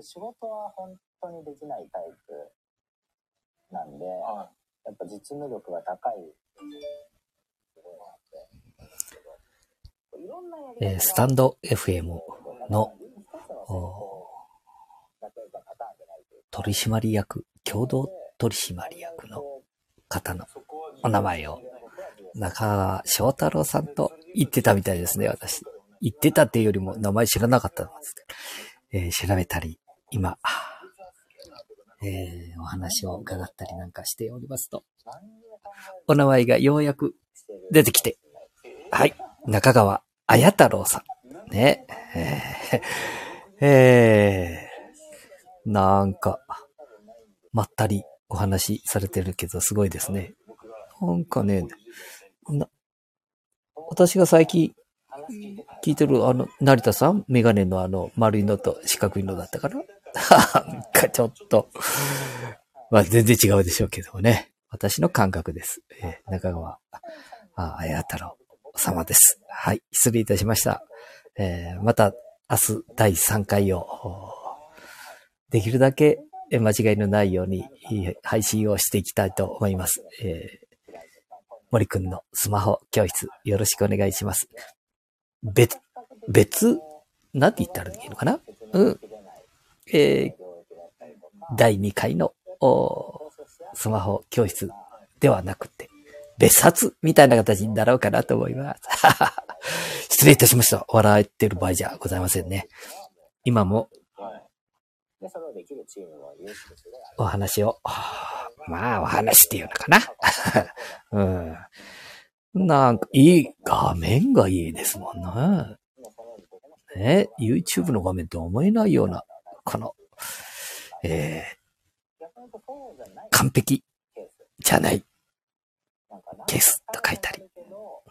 私仕事は本当にできないタイプなんで、はやっぱ実務力が高い。えースタンド FM のお取締役、共同取締役の方のお名前を中川翔太郎さんと言ってたみたいですね、私。言ってたっていうよりも名前知らなかったんですけど、えー調べたり、今、えーお話を伺ったりなんかしておりますと、お名前がようやく出てきて、はい、中川綾太郎さん。ね。えーえーなんか、まったりお話しされてるけど、すごいですね。なんかね、な、私が最近聞いてるあの、成田さんメガネのあの、丸いのと四角いのだったかな？なんかちょっと、まあ全然違うでしょうけどもね。私の感覚です。えー中川、あ、綾太郎様です。はい、失礼いたしました。えーまた明日第3回を、できるだけ間違いのないように配信をしていきたいと思います。えー森くんのスマホ教室よろしくお願いします。別、別、なんて言ったらいいのかな？うん。えー第2回のおスマホ教室ではなくて、別冊みたいな形になろうかなと思います。失礼いたしました。笑ってる場合じゃございませんね。今も、お話を、まあお話っていうのかな。うん。なんか、いい、画面がいいですもんね。ね、YouTube の画面と思えないような、この、えー、完璧じゃないケースと書いたり。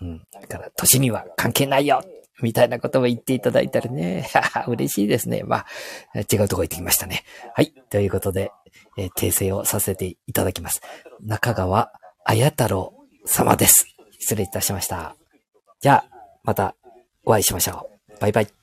うん。だから、年には関係ないよみたいなことも言っていただいたりね。嬉しいですね。まあ、違うとこ行ってきましたね。はい。ということで、えー訂正をさせていただきます。中川綾太郎様です。失礼いたしました。じゃあ、またお会いしましょう。バイバイ。